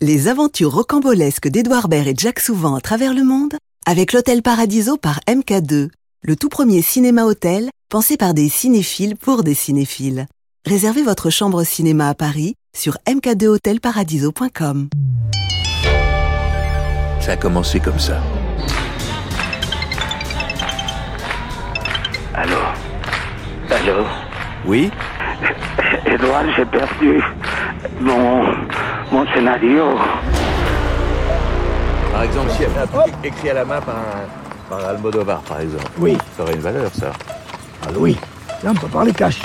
Les aventures rocambolesques d'Edouard Baird et Jack Souvent à travers le monde avec l'Hôtel Paradiso par MK2, le tout premier cinéma-hôtel pensé par des cinéphiles pour des cinéphiles. Réservez votre chambre cinéma à Paris sur mk2hotelparadiso.com. Ça a commencé comme ça. Allô? Allô? Oui? Edouard, j'ai perdu mon, mon scénario. Par exemple, si elle a un truc écrit à la main par, un, par Almodovar, par exemple. Oui. Ça aurait une valeur, ça. Ah oui, là on peut parler cash.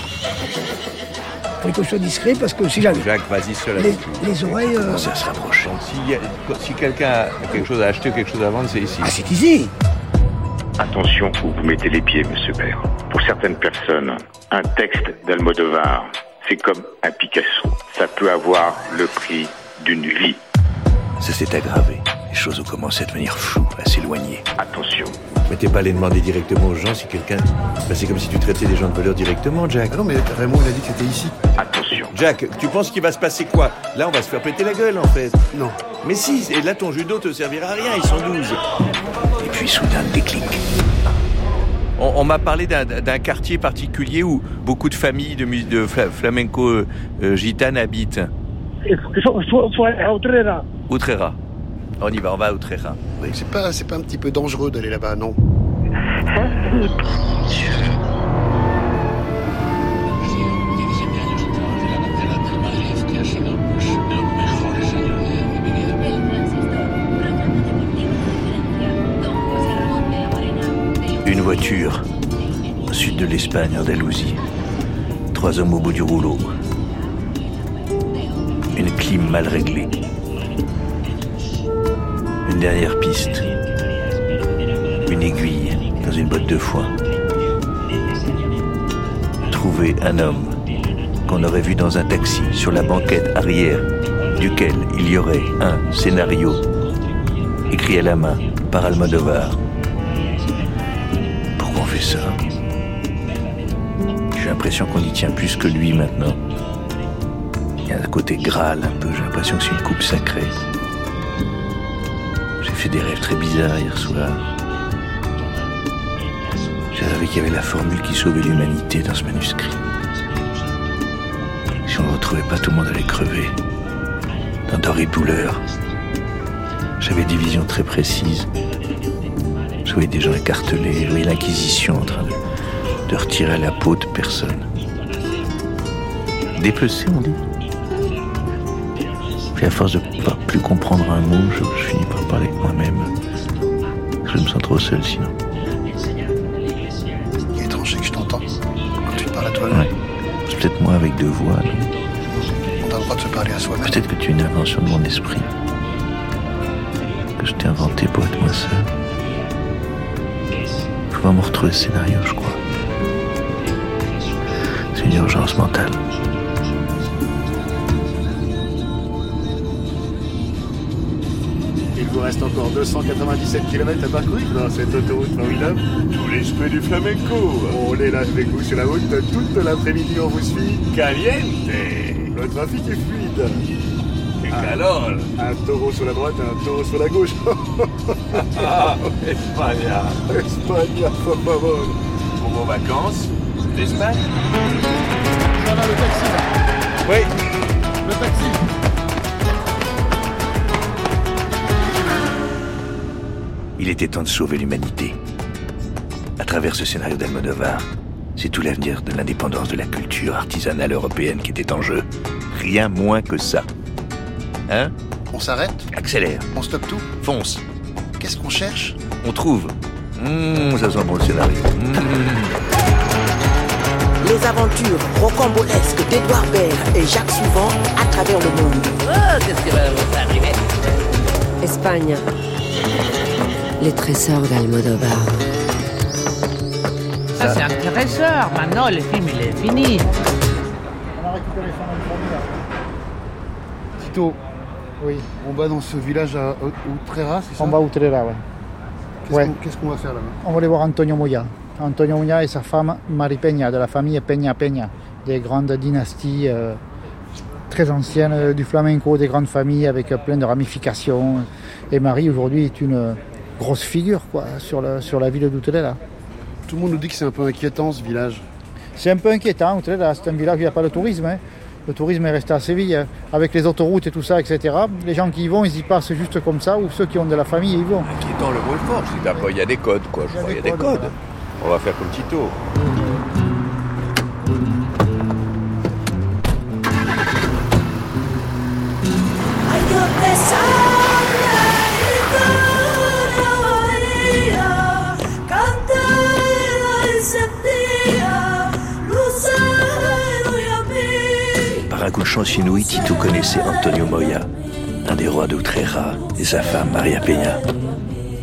Faut que je sois discret parce que si j'avais Jacques, vas-y seul les, les oreilles... euh, Ça se rapproche. Donc, a- si quelqu'un a quelque chose à acheter ou quelque chose à vendre, c'est ici. Ah c'est ici Attention où vous mettez les pieds, monsieur Baird. Pour certaines personnes, un texte d'Almodovar, c'est comme un Picasso. Ça peut avoir le prix d'une vie. Ça s'est aggravé. Les choses ont commencé à devenir floues, à s'éloigner. Attention. Mais t'es pas allé demander directement aux gens si quelqu'un. Bah, c'est comme si tu traitais des gens de voleurs directement, Jack. Ah non, mais Raymond, il a dit que c'était ici. Attention. Jack, tu penses qu'il va se passer quoi? Là, on va se faire péter la gueule, en fait. Non. Mais si, et là, ton judo te servira à rien, ils sont 12. Et puis, soudain, déclic. On, on m'a parlé d'un- quartier particulier où beaucoup de familles de, mus- de fla- flamenco euh, gitanes habitent. Outrera. Utrera. On y va, on va à Utrera. Oui, c'est pas, c'est pas un petit peu dangereux d'aller là-bas, non? Voiture, au sud de l'Espagne, Andalousie. Trois hommes au bout du rouleau. Une clim mal réglée. Une dernière piste. Une aiguille dans une botte de foin. Trouver un homme qu'on aurait vu dans un taxi sur la banquette arrière duquel il y aurait un scénario écrit à la main par Almodovar. J'ai l'impression qu'on y tient plus que lui maintenant. Il y a un côté Graal un peu, j'ai l'impression que c'est une coupe sacrée. J'ai fait des rêves très bizarres hier soir. J'ai rêvé qu'il y avait la formule qui sauvait l'humanité dans ce manuscrit. Si on ne le retrouvait pas, tout le monde allait crever. Dans d'horribles douleurs. J'avais des visions très précises. Je voyais des gens écartelés, l'Inquisition en train de, de retirer la peau de personnes. Dépecé, on dit. Puis à force de ne pas plus comprendre un mot, je, je finis par parler avec moi-même. Je me sens trop seul sinon. Il est étrange, que je t'entends. Quand tu parles à toi-même, Ouais. C'est peut-être moi avec deux voix, non? On a le droit de se parler à soi-même. Peut-être que tu es une invention de mon esprit. Que je t'ai inventé pour être moi seul. Me retrouver ce scénario, je crois. C'est une urgence mentale. Il vous reste encore 297 km à parcourir dans cette autoroute formidable. Tout l'esprit du flamenco. On est là avec vous sur la route toute l'après-midi, on vous suit. Caliente. Le trafic est fluide. Alors, Un taureau sur la droite et un taureau sur la gauche. ah, Espagne, Espagne, por favor. pour vos vacances, l'Espagne Ça va le taxi là. Oui. Le taxi. Il était temps de sauver l'humanité. À travers ce scénario d'Almodovar, c'est tout l'avenir de l'indépendance de la culture artisanale européenne qui était en jeu. Rien moins que ça. Hein? On s'arrête Accélère, On stoppe tout fonce, Qu'est-ce qu'on cherche on trouve. Mmh, ça sent bon le scénario. Mmh. Les aventures rocambolesques d'Edouard Baird et Jacques Souvent à travers le monde. Espagne. Les trésors d'Almodovar. Ça, c'est intéressant. Maintenant, le film, il est fini. On a récupéré son. Tito, oui, on va dans ce village à Outrera, c'est ça On va à Utrera, ouais. Qu'est-ce ouais. qu'on qu'est-ce qu'on va faire là-bas? On va aller voir Antonio Moya. Antonio Moya et sa femme Marie Peña, de la famille Peña Peña, des grandes dynasties euh, très ancienne euh, du flamenco, des grandes familles avec euh, plein de ramifications. Et Marie aujourd'hui est une euh, grosse figure quoi, sur, la, sur la ville d'Outelela. Tout le monde nous dit que c'est un peu inquiétant ce village. C'est un peu inquiétant, Outelela, c'est un village où il n'y a pas de tourisme. hein. Le tourisme est resté à Séville, hein. avec les autoroutes et tout ça, etc. Les gens qui y vont, ils y passent juste comme ça, ou ceux qui ont de la famille, ils y vont. Le mot est fort. c'est un peu- Il y a des codes, quoi. Je crois. Il y a des codes. On va faire comme Tito. Par chance inouï, Tito connaissait Antonio Moya, un des rois d'Utrera, et sa femme Maria Peña,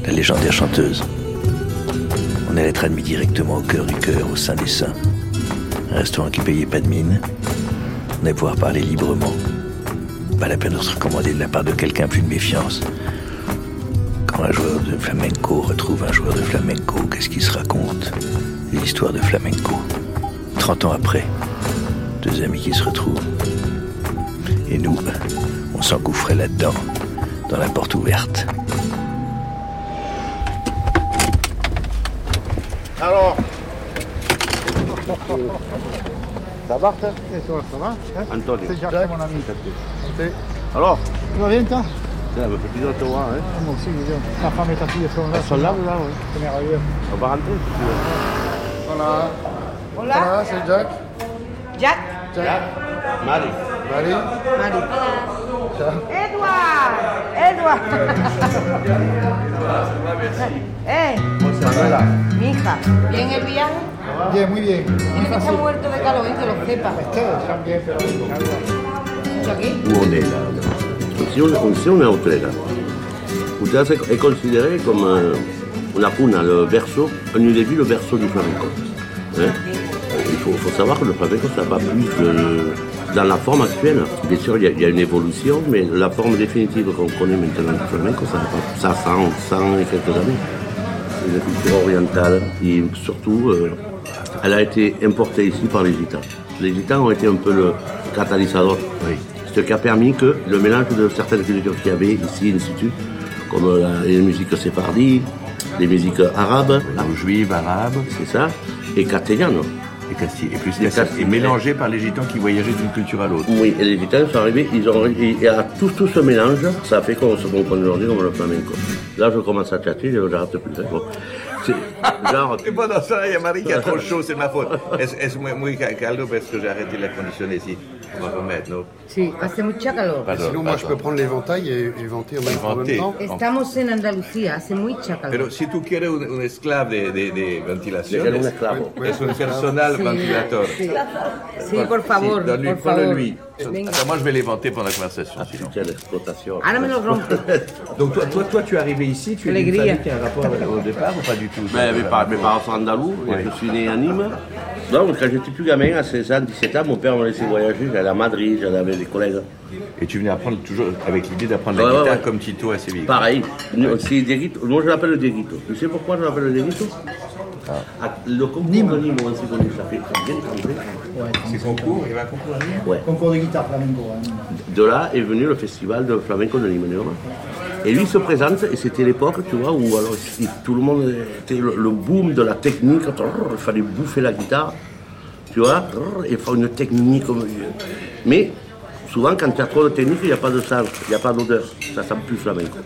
la légendaire chanteuse. On allait être admis directement au cœur du cœur, au sein des saints. Un restaurant qui payait pas de mine. On allait pouvoir parler librement. Pas la peine de se recommander de la part de quelqu'un plus de méfiance. Quand un joueur de flamenco retrouve un joueur de flamenco, qu'est-ce qu'il se raconte? L'histoire de flamenco. 30 ans après, deux amis qui se retrouvent. Et nous, on s'engouffrait là-dedans, dans la porte ouverte. Alors Ça va Et toi, ça va hein Antonio. C'est Jacques, mon ami. Alors Tu vas bien, toi Ça me fait plaisir de te voir. Hein. Moi aussi, je veux. Ta femme et ta fille sont là. Elles sont là, là, oui. C'est merveilleux. On va rentrer si tu veux. Voilà. Hola. C'est Jack. Jack. Jack. Marie. Marie. Marie. Edouard. Edouard. eh, Manuela. mi hija, ¿bien el viaje? Bien, muy bien. Tiene que estar muerto de calor, ¿eh? que lo sepa. Ustedes bien, pero... Aquí. Où on est là Ici, on, est à est considéré comme euh, la cuna, le berceau, on eût vu le berceau du flamenco. Hein il faut, faut savoir que le flamenco, ça va plus de- dans la forme actuelle. Bien sûr, il y, a, il y a une évolution, mais la forme définitive qu'on connaît maintenant du flamenco, ça, ça a 100, 100 et quelques années. C'est une culture orientale et surtout, euh, elle a été importée ici par les gitans. Les gitans ont été un peu le catalyseur, ce qui a permis que le mélange de certaines cultures qu'il y avait ici, de suite, comme la- les musiques séfardies, les musiques arabes, juives, arabes, c'est ça, et castellano. Et, casti- et c'est mélangé par les gitans qui voyageaient d'une culture à l'autre. Oui, et les gitans sont arrivés, ils ont, et, à tout, tout ce mélange, ça a fait qu'on se comprend aujourd'hui comme le flamenco. Là, je commence à tchatcher, je j'arrête plus. hein. Bon. C'est genre, Et pendant ça, il y a Marie qui a trop chaud, c'est ma faute. Es, es muy, muy ca- caldo parce que j'ai arrêté l'air conditionné ici. On va remettre, non Sí, hace mucha calor. Pardon, Sinon, moi, je pardon. peux prendre l'éventail et, et vanter en même, en même Vanter. temps. Estamos en Andalucía, hace mucha calor. Pero si tú quieres un, un esclave de, de, de ventilación, un esclavo. es un personal Sí, ventilator. sí. Sí, por favor, Sí, por favor. lui. Attends, moi, je vais les vanter pendant la conversation. sinon. quelle exploitation. Ahora me lo rompe. Donc, toi, toi, toi, tu es arrivé ici, tu es d'une Alegría. famille qui a un rapport avec- au départ ou pas du tout? Ben, mes, parents, mes parents sont andalous, et Ouais. je suis né à Nîmes. Donc, quand j'étais plus gamin, à 16 ans, 17 ans, mon père me laissait voyager. J'allais à Madrid, j'allais avec des collègues. Et tu venais apprendre toujours avec l'idée d'apprendre la Ouais, ouais, guitare ouais. comme Tito à Séville. Pareil, nous, c'est Dieguito. Moi, je l'appelle le Dieguito. Tu sais pourquoi je l'appelle le Dieguito Ah, Le concours de Nîmes, on s'est connu, ça fait bien C'est concours, il y avait un concours à Nîmes Ouais. Concours de guitare flamenco. hein. De là est venu le festival de flamenco de. Nîmes. Et lui il se présente, et c'était l'époque, tu vois, où alors, il- tout le monde était le, le boom de la technique, il fallait bouffer la guitare, tu vois, et faire une technique. comme- Mais souvent, quand tu as trop de technique, il n'y a pas de sens, il n'y a pas d'odeur, ça sent plus flamenco.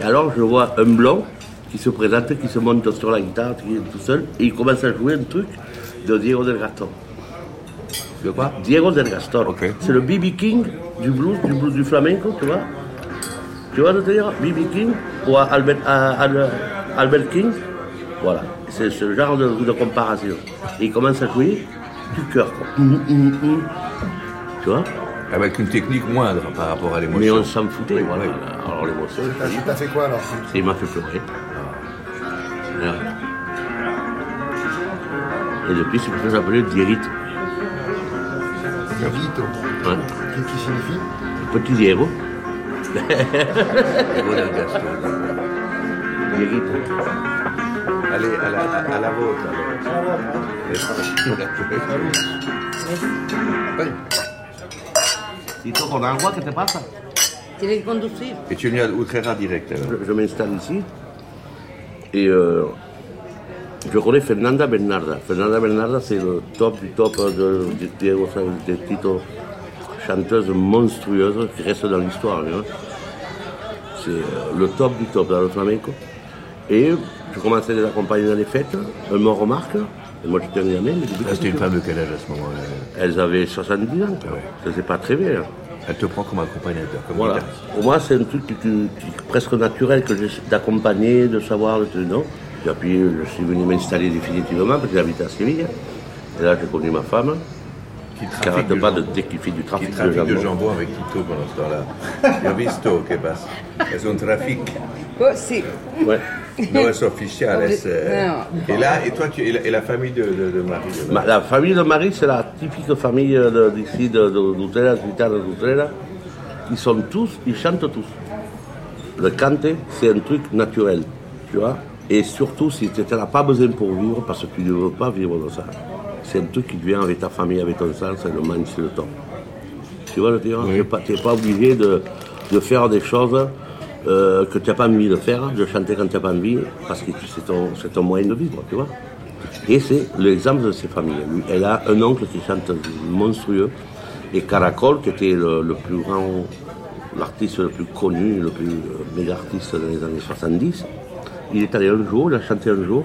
Et alors, je vois un blond qui se présente, qui se monte sur la guitare, qui est tout seul, et il commence à jouer un truc de Diego del Gaston. De quoi? Diego del Gastor. C'est le BB King du blues, du blues du flamenco, tu vois? Tu vois ce que je veux dire? BB King ou à Albert, King? Voilà. C'est ce genre de, de comparaison. Et il commence à jouer du cœur. quoi. Hum, hum, hum. Tu vois? Avec une technique moindre par rapport à l'émotion. Mais on s'en foutait. Oui, voilà. oui. Alors l'émotion, T'as t'as fait quoi alors? il m'a fait pleurer. Voilà. Et depuis, c'est pour ça que j'appelais Dierite. Vito. Ouais. Qui, qui signifie Petit. Dierite. Allez, à la, à, à la vôtre. alors. Tito, con agua, ¿qué te pasa Tiene que conducir. Et tu es venu à Utrera direct alors Je, je m'installe ici et euh, je connais Fernanda Bernarda. Fernanda Bernarda, c'est le top du top de, de Diego Sáenz de Tito, chanteuse monstrueuse qui reste dans l'histoire. C'est le top du top dans le flamenco. Et je commençais à les accompagner dans les fêtes. Elles me remarquent. Et moi, j'étais un gamin. Ah, C'était une femme de quel âge à ce moment-là? Elles avaient 70 ans. Ça faisait pas très bien. Elle te prend comme accompagnateur, comme Voilà. Pour moi, c'est un truc qui, qui- qui est presque naturel que d'accompagner, de savoir, de non? Et puis, je suis venu m'installer définitivement parce que j'habite à Séville. Et là, j'ai connu ma femme, qui trafique pas de, qu'il fait du Qui trafic, trafique de jambon. jambon avec Tito pendant ce temps-là. Yo he visto que pasa. Es un trafic. Oh, sí. Ouais. No es oficial. es, euh, Non. Et là, et toi, tu, et, la, et la famille de, de, de Marie de- Ma- la famille de Marie, c'est la typique famille de- d'ici, de, de, d'Utrera, d'Utrera. Ils sont tous, ils chantent tous. Le canter, c'est un truc naturel, tu vois. Et surtout, si tu n'as pas besoin pour vivre, parce que tu ne veux pas vivre de ça. C'est un truc qui vient avec ta famille, avec ton sang, c'est le manque, c'est le temps. Tu vois le dire Tu n'es pas, t'es pas obligé de, de faire des choses euh, que tu n'as pas envie de faire, de chanter quand tu n'as pas envie, parce que c'est ton, ton moyen de vivre, tu vois. Et c'est l'exemple de ces familles. Elle a un oncle qui chante monstrueux, et Caracol, qui était le, le plus grand, l'artiste le plus connu, le plus euh, méga artiste dans les années 70. Il est allé un jour, il a chanté un jour.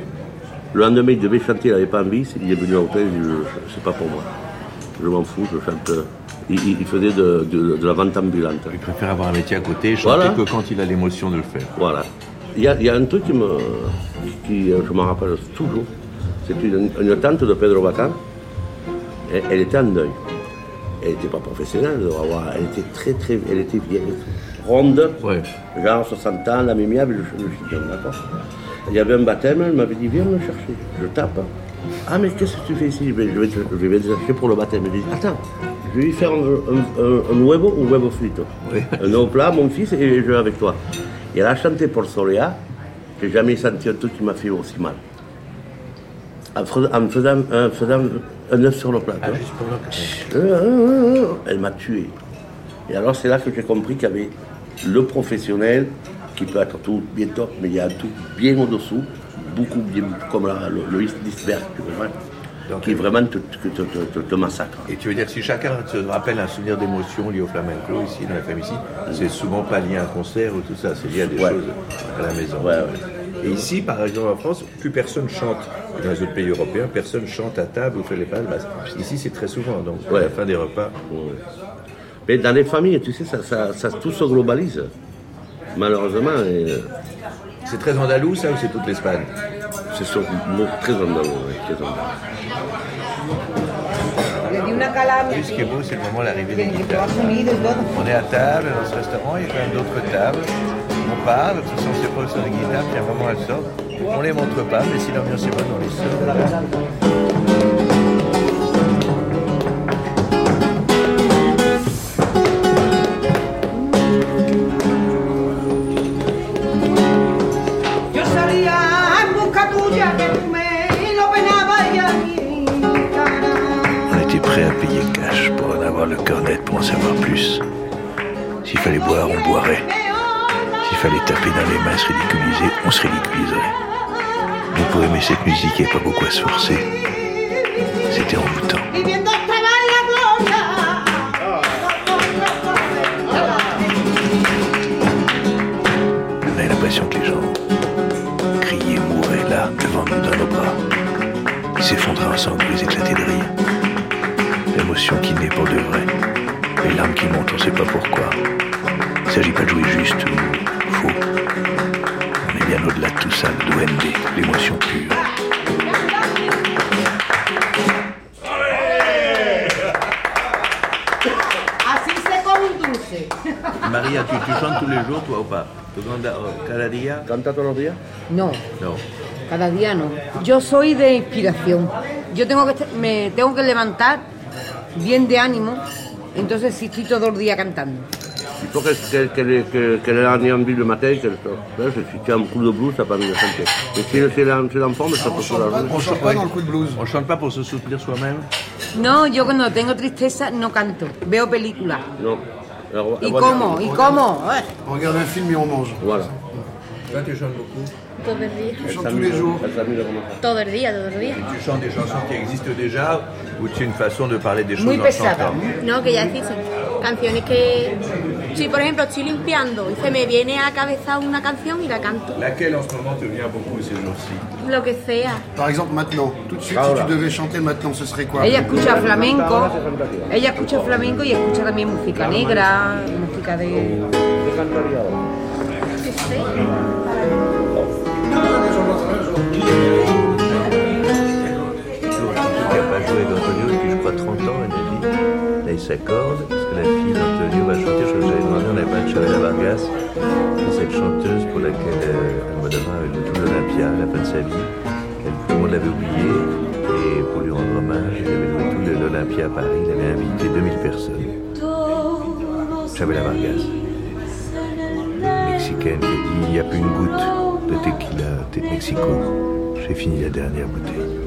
Le lendemain, il devait chanter, il n'avait pas envie. Il est venu à l'hôtel, il dit C'est pas pour moi. Je m'en fous, je chante. Il, faisait de, de- de la vente ambulante. Il préfère avoir un métier à côté chanter Voilà. que quand il a l'émotion de le faire. Voilà. Il y a, il y a un truc qui me, qui, euh, je m'en rappelle toujours. C'est une, une tante de Pedro Bacan. Elle, elle était en deuil. Elle n'était pas professionnelle, elle était très très, elle était vieille, ronde, genre 60 ans, la mémiable, le, le chignon, d'accord Il y avait un baptême, elle m'avait dit viens me chercher. Je tape. Ah mais qu'est-ce que tu fais ici? Ben, Je vais, te- je vais pour le baptême. Elle dit attends, je vais lui faire un, un, un, un huevo ou huevo frito. Un plat, mon fils, et je vais avec toi. Et elle a chanté pour Soléa. J'ai jamais senti un truc qui m'a fait aussi mal. En faisant, en faisant un œuf sur le plateau. Euh, euh, euh, Elle m'a tué. Et alors c'est là que j'ai compris qu'il y avait le professionnel qui peut être tout bien top, mais il y a un tout bien au-dessous, beaucoup bien comme la- le, le iceberg, tu vois, qui vraiment te, te, te- te- te massacre. Et tu veux dire, si chacun se rappelle un souvenir d'émotion lié au flamenco, ici, dans la famille ici, c'est souvent pas lié à un concert ou tout ça, c'est lié à des Ouais. choses à la maison. Ouais, ouais. Et ici, par exemple, en France, plus personne chante. Dans les autres pays européens, personne chante à table ou fait les palmas. Ici, c'est très souvent, donc à la fin des repas. Mais dans les familles, tu sais, ça, ça, ça- tout se globalise. Malheureusement, et, euh, C'est très andalou, ça, ou c'est toute l'Espagne? c'est très andalou. ouais, très andalou. Ce qui est beau, c'est le moment de l'arrivée des guitares. On est à table dans ce restaurant, il y a quand même d'autres tables. On parle, ce sont ces professeurs de guitare, puis à un moment elles sortent. On les montre pas, mais si l'ambiance est bonne, on les sort. Cœur net pour en savoir plus. S'il fallait boire, on boirait. S'il fallait taper dans les mains, se ridiculiser, on se ridiculiserait. Mais pour aimer cette musique, il n'y pas beaucoup à se forcer. C'était envoûtant. On avait l'impression que les gens criaient, mouraient là, devant nous, dans nos bras. Ils s'effondraient ensemble, pas pourquoi. Il ne s'agit pas de jouer juste ou faux. On est bien au-delà de tout ça, le duende, l'émotion pure. Maria, tu, tu chantes tous les jours, toi, ou pas? Tu cantas oh, cada día ¿Canta todos los días? No, No. cada día no. Yo soy de inspiración. Yo tengo que me tengo que levantar bien de ánimo, entonces sí estoy todo el día cantando. Il faut qu'elle ait, qu'elle- qu'elle ait un envie le matin, qu'elle Là, je suis tiens, un coup de blues, ça permet de chanter. Mais si c'est l'en- c'est l'enfant, mais ça peut se la On chante pas dans le coup de blues. On chante pas pour se soutenir soi-même No, yo cuando tengo tristeza no canto, veo películas. Non. Alors, ¿Y voilà. cómo? ¿Y cómo? Eh. On regarde un film et on mange. Voilà. Toi, tu chantes beaucoup. Todo el día. Je chante tous les jours. Todo el día, todo el día. Tu chantes des chansons qui existent déjà ou c'est une façon de parler des choses Muy en pesada. chantant? No, que ya existen. Canciones que. Si por ejemplo estoy limpiando y se me viene a la cabeza una canción y la canto. Laquelle en ce moment te vient beaucoup ces jours-ci? Lo que sea. Par exemple, maintenant, tout de suite, si tu devais chanter maintenant, ce serait quoi? Ella escucha flamenco, ella escucha flamenco y escucha también música negra, música de... ¿Qué? Que sé. 30 ans, elle a dit. Là il s'accorde, parce que la fille d'Antonio va chanter, je j'avais demandé, on avait pas de Chavela Vargas, cette chanteuse pour laquelle euh, Almodovar avait joué tout l'Olympia à la fin de sa vie. Tout le monde l'avait oublié, et pour lui rendre hommage, il avait joué tout le- l'Olympia à Paris, il avait invité 2000 personnes. Chavela Vargas, mexicaine, qui a dit il n'y a plus une goutte de tequila de Mexico. J'ai fini la dernière bouteille.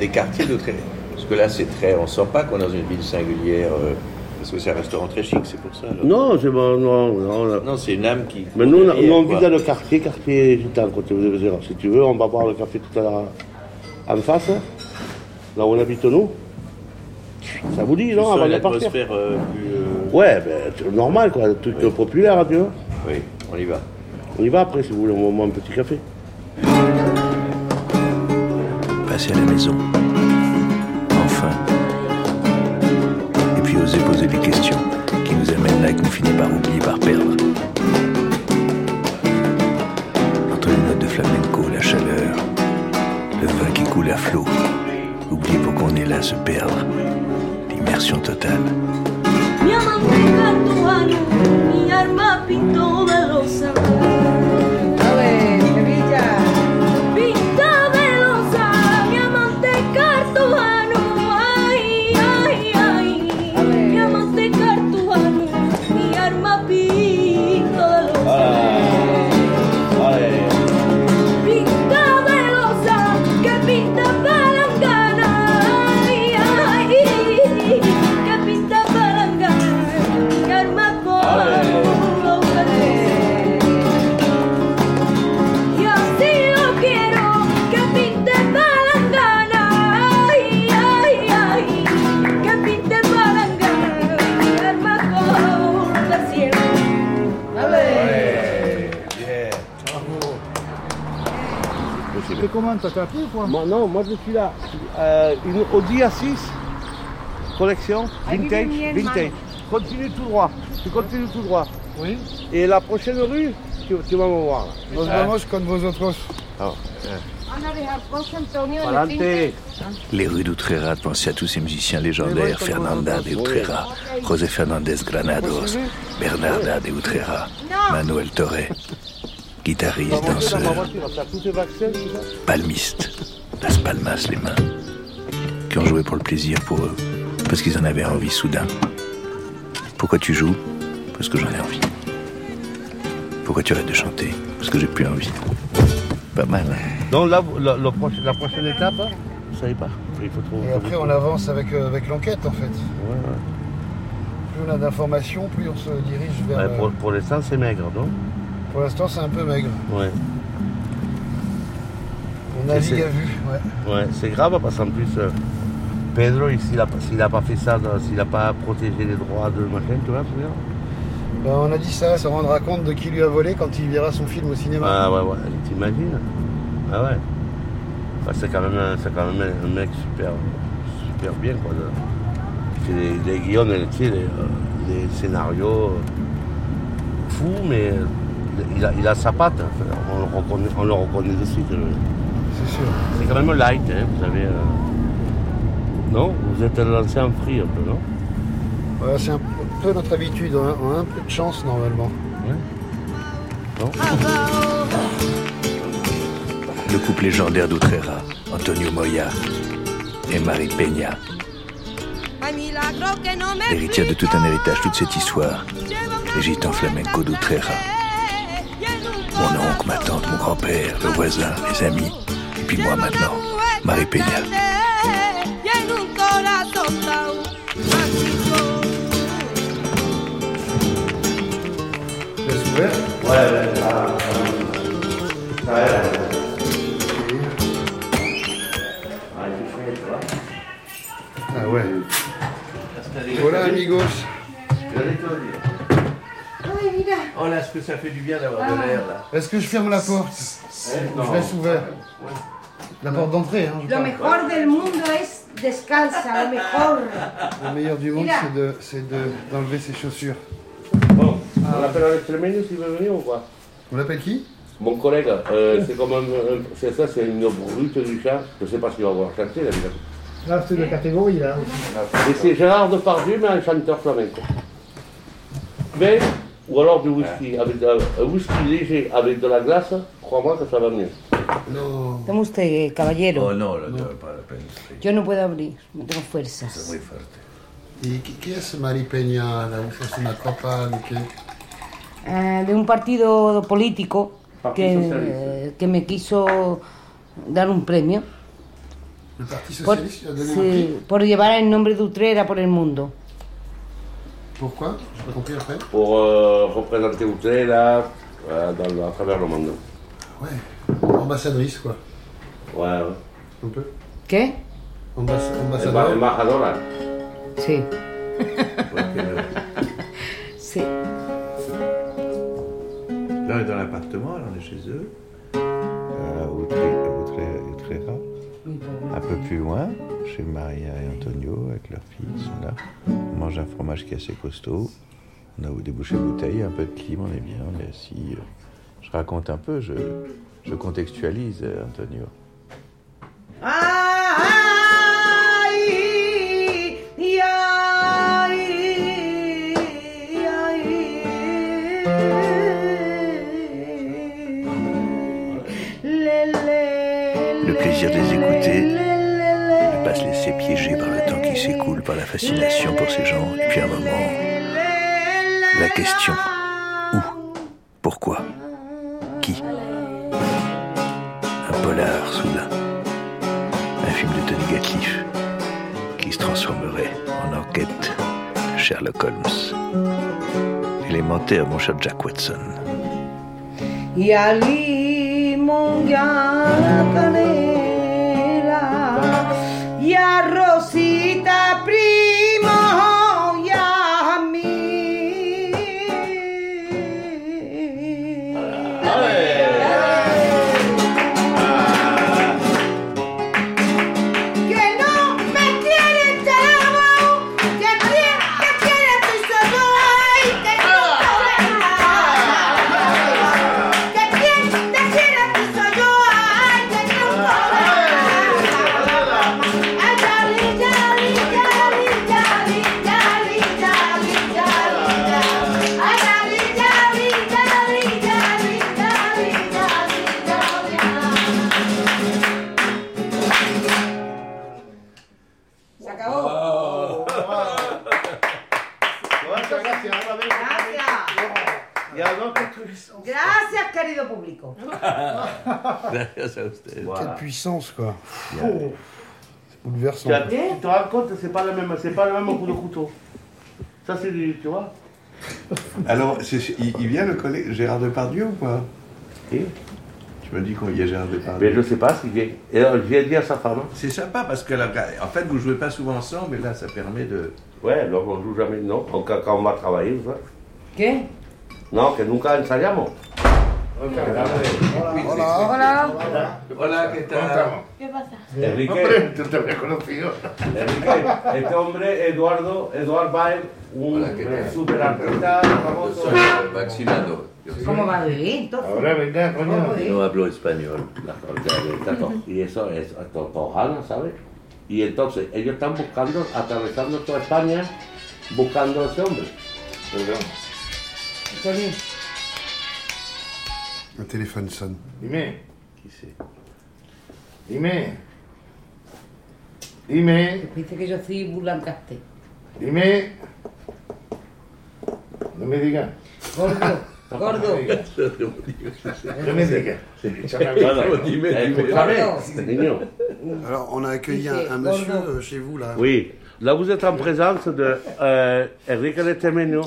Des quartiers de très. Parce que là, c'est très. On sent pas qu'on est dans une ville singulière. euh, parce que c'est un restaurant très chic, c'est pour ça. là. Non, c'est bon, non, non. là. Non, c'est une âme qui. Mais nous, on, vit dans le quartier, quartier gitan, côté dire. Si tu veux, on va boire le café tout à l'heure en face, là où on habite nous. Ça vous dit, non, avant de partir euh, plus. euh, Ouais, ben, normal, quoi, truc Oui. populaire, tu vois. Oui, on y va. On y va après, si vous voulez, on boit un petit café. À la maison. Enfin. Et puis oser poser des questions qui nous amènent là et qu'on finit par oublier, par perdre. Entre les notes de flamenco, la chaleur, le vin qui coule à flot. Oublier pourquoi on est là, se perdre. L'immersion totale. Quoi Moi, non, moi je suis là. Euh, une Audi A6, collection, vive vintage, vintage. continue tout droit. Tu continues tout droit. Oui. Et la prochaine rue, tu, tu vas me voir. Nos vamos con vosotros. Ah. Van a dejar José Antonio en el Adelante. tinte. Les rues d'Utrera pensaient à tous ces musiciens légendaires, Fernanda de Utrera, José Fernandez Granados, Bernarda de Utrera, Manuel Torre, guitariste, danseur, palmistes, Las Palmas les mains, qui ont joué pour le plaisir pour eux, parce qu'ils en avaient envie soudain. Pourquoi tu joues? Parce que j'en ai envie. Pourquoi tu arrêtes de chanter? Parce que j'ai plus envie. Pas mal, hein Donc là, la prochaine étape, hein, vous savez pas. Il faut trouver. Et après, on avance avec, euh, avec l'enquête, en fait. Ouais, ouais. Plus on a d'informations, plus on se dirige vers... Ouais, pour pour l'instant, c'est maigre, non? Pour l'instant, c'est un peu maigre. Ouais. On navigue à vue, ouais. Ouais, c'est grave parce qu'en plus, euh, Pedro, il- s'il n'a pas fait ça, dans- s'il n'a pas protégé les droits de machin, tu vois, c'est bien. Ben, on a dit ça, ça rendra compte de qui lui a volé quand il verra son film au cinéma. Ah ouais, ouais, t'imagines Ah ouais. Bah, c'est quand même, un, quand même un mec super, super bien, quoi. de- des, des guions, tu sais, des, euh, des scénarios euh, fous, mais il, a, il a sa patte. hein. On le reconnaît, on le reconnaît de suite. C'est sûr. C'est quand même light, hein, vous savez. euh, Non? Vous êtes lancé en free un peu, non? Voilà, c'est un peu notre habitude, on a, on a un peu de chance normalement. Non? Le couple légendaire d'Utrera, Antonio Moya et Marie Peña, héritière de tout un héritage, toute cette histoire, les gitans flamenco d'Utrera. Mon oncle, ma tante, mon grand-père, le voisin, les amis, et puis moi maintenant, Marie ouvert Ouais, ouais, aide. Ah, il fait frais, tu vois. Ah ouais. Voilà, amigos. J'allais te le dire. Oh là, est-ce que ça fait du bien d'avoir de l'air là Est-ce que je ferme la porte non. Je laisse ouvert. La porte d'entrée, hein, je parle. mejor del mundo es descalza, lo mejor. Le meilleur du monde, c'est de- c'est de- d'enlever ses chaussures. Bon, on appelle Alex Lemenis s'il veut venir ou pas On l'appelle qui? Mon collègue, euh, c'est comme un, un- c'est ça, c'est une brute du chat. Je sais pas s'il va voir chanter là. Là, c'est de catégorie, là. Et c'est Gérard Depardieu, mais un chanteur flamenco. Mais, ou alors du whisky, avec de- un whisky léger avec de la glace, crois-moi que ça va mieux. Non. Tome usted, caballero. Oh non, là, pas la peine. Yo no puedo abrir, no tengo fuerzas. ¿Y qué, qué es Mari Peña? ¿La usas una copa? ¿De qué? Eh, de un partido político Partido que, Socialista. eh, que me quiso dar un premio Le Parti por, Socialiste a donné un sí, prix por llevar el nombre de Utrera por el mundo. Pourquoi Je pas compris après. Pour euh, représenter Utrera euh, dans, à travers le monde. Ouais. Ambassadrice, quoi. Ouais, ouais. Un peu. ¿Qué? Ambass- ambassadeur. Embajadora. Sí. sí. Là, on est dans l'appartement, là, on est chez eux, Outrera. Un peu plus loin, chez Maria et Antonio, avec leurs filles, ils sont là. On mange un fromage qui est assez costaud. On a des bouchées de bouteille, un peu de clim, on est bien, on est assis. Je raconte un peu, je, je contextualise, euh, Antonio. Le laisser piéger par le temps qui s'écoule, par la fascination pour ces gens, et puis un moment, la question où? Pourquoi? Qui? Un polar soudain, un film de Tony Gatliff qui se transformerait en enquête de Sherlock Holmes. Élémentaire, mon cher Jack Watson. y al limón a Quelle puissance, quoi. Oh. C'est bouleversant. Tu, tu te rends compte, c'est pas le même, c'est pas le même coup de couteau. Ça c'est du, tu vois. Alors, c'est- il, il vient le collègue Gérard Depardieu ou pas? Et Tu me dis qu'il y a Gérard Depardieu. Mais je sais pas s'il vient. Et alors, je viens dire à sa femme. hein? C'est sympa parce que là, en fait, vous jouez pas souvent ensemble, et là, ça permet de. Ouais, alors on joue jamais, non? Quand, quand on va travailler, ça. ¿Qué? No, que nunca ensayamos. Hola. Hola, ¿qué tal? ¿Qué pasa? Enrique, Hombre, tú te habías conocido. Enrique, este hombre, Eduardo, Eduardo Baez, un super artista famoso. Vaccinado. ¿Cómo va a vivir entonces? Ahora venga, coño. No hablo español. Y eso es to- Tojana, ¿sabes? Y entonces ellos están buscando, atravesando toda España, buscando a ese hombre. Tony, Un téléphone sonne. Dime, Qui c'est? Dime. Dime, dice que yo soy Bulancaste. dime. No me digas. Gordo, gordo. No me digas. Bueno, escúchame, niño. Alors, on a accueilli un, un monsieur euh, chez vous, là. Oui, là vous êtes en présence de euh, Enrique Letemeno.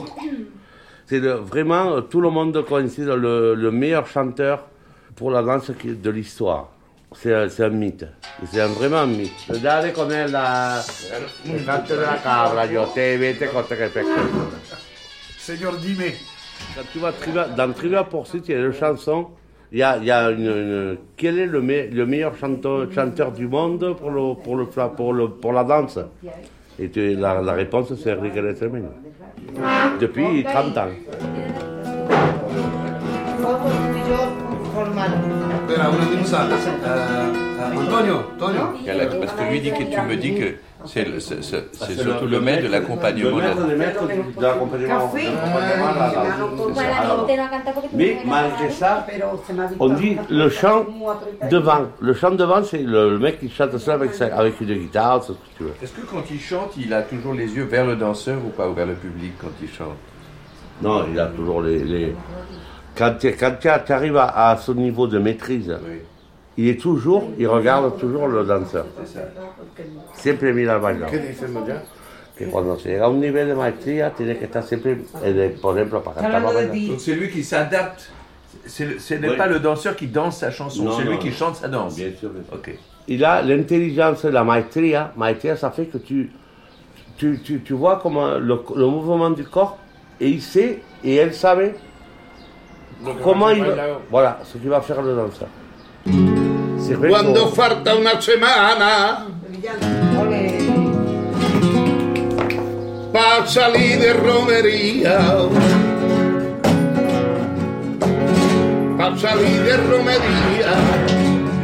C'est le- vraiment, euh, tout le monde coïncide, le, le meilleur chanteur pour la danse qui- de l'histoire. C'est un- mythe. C'est un- vraiment un mythe. Con él la... El canto de la cabra, yo te vete con te te Seigneur Dimé. Quand tu vas trivia- dans Trivia Pursuit, il y a une chanson, il y a, il y a une, une- Quel est le, me- le meilleur chanteur, chanteur du monde pour, le, pour, le, fla- pour, le, pour la danse? Et tu- la, la réponse, c'est Enrique Letemeno. Depuis 30 ans. Minuta. Euh, Antonio, Antonio. Parce que lui dit que tu me dis que c'est le- c'est- c'est- Ah, surtout le maître de l'accompagnement. Le maître, de l'accompagnement. Mais malgré ça, on dit le chant devant. Le chant devant, c'est le, mec qui chante ça avec, sa- avec une guitare, c'est ce que tu veux. Est-ce que quand il chante, il a toujours les yeux vers le danseur ou pas, ou vers le public quand il chante? Non, il a toujours les. les- Quand tu arrives à, à ce niveau de maîtrise, il est toujours, il regarde toujours le danseur. Siempre mira al bailador. Que cuando se llega a un nivel de maestría, tiene que estar siempre, por ejemplo, para cantar. Donc c'est lui qui s'adapte. Ce n'est Oui. pas le danseur qui danse sa chanson, c'est lui non, qui chante sa danse. Bien sûr, bien sûr. Ok. Il a l'intelligence, la maestria. Maestria, ça fait que tu, tu, tu, tu vois comment le, le mouvement du corps, et il sait, et elle savait comment il va, voilà, ce qu'il va faire le danseur. Cuando falta una semana para salir de romería, para salir de romería,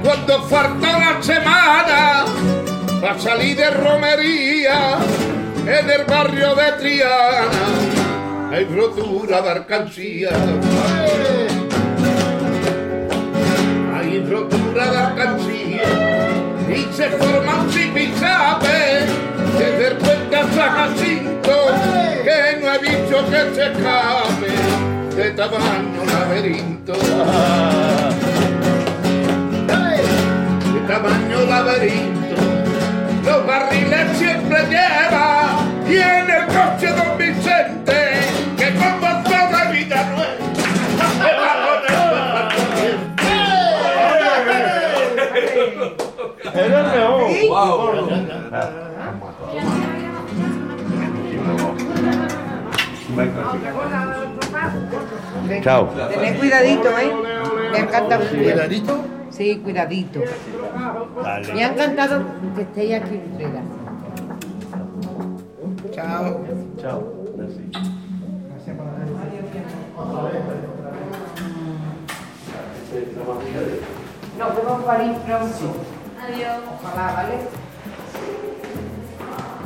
cuando falta una semana para salir de romería, en el barrio de Triana. Hay rotura de alcancía. Hay de alcancía y se forma un zipizape desde el puente a San Jacinto que no he visto que se escape de tamaño laberinto. De tamaño laberinto. Los barriles siempre lleva y en el coche don Vicente que con motor de Villanueva se va con Era el mejor. Chao. Tened cuidadito, ¿eh? Me ha encantado. ¿Cuidadito? Sí, cuidadito. Me ha encantado que estéis aquí, Frida. Chao. Chao. Merci. Nos vemos en París pronto. Ojalá, ¿vale?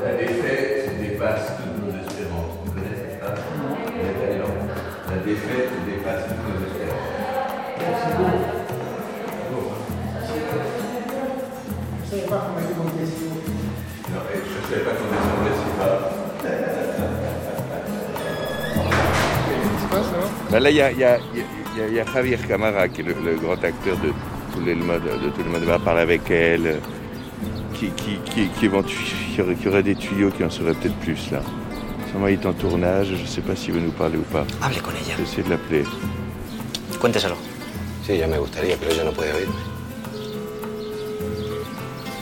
La défaite dépasse toutes nos espérances. Vous connaissez ça La défaite dépasse toutes nos espérances. Non, je ne savais pas qu'on descendait si bas. Qu'est-ce qui se passe alors Ben là, il y a, il y, a, il y a- il y a Javier Camara, qui est le, le grand acteur de tout le mode, de tout le monde va parler avec elle, qui, qui, qui, qui, aurait, qui aurait des tuyaux qui en sauraient peut-être plus là. Sûrement, il est en tournage, je ne sais pas s'il veut nous parler ou pas. Hable con ella. J'essaie de l'appeler. Cuénteselo. Sí, ya me gustaría, pero ella no puede oírme.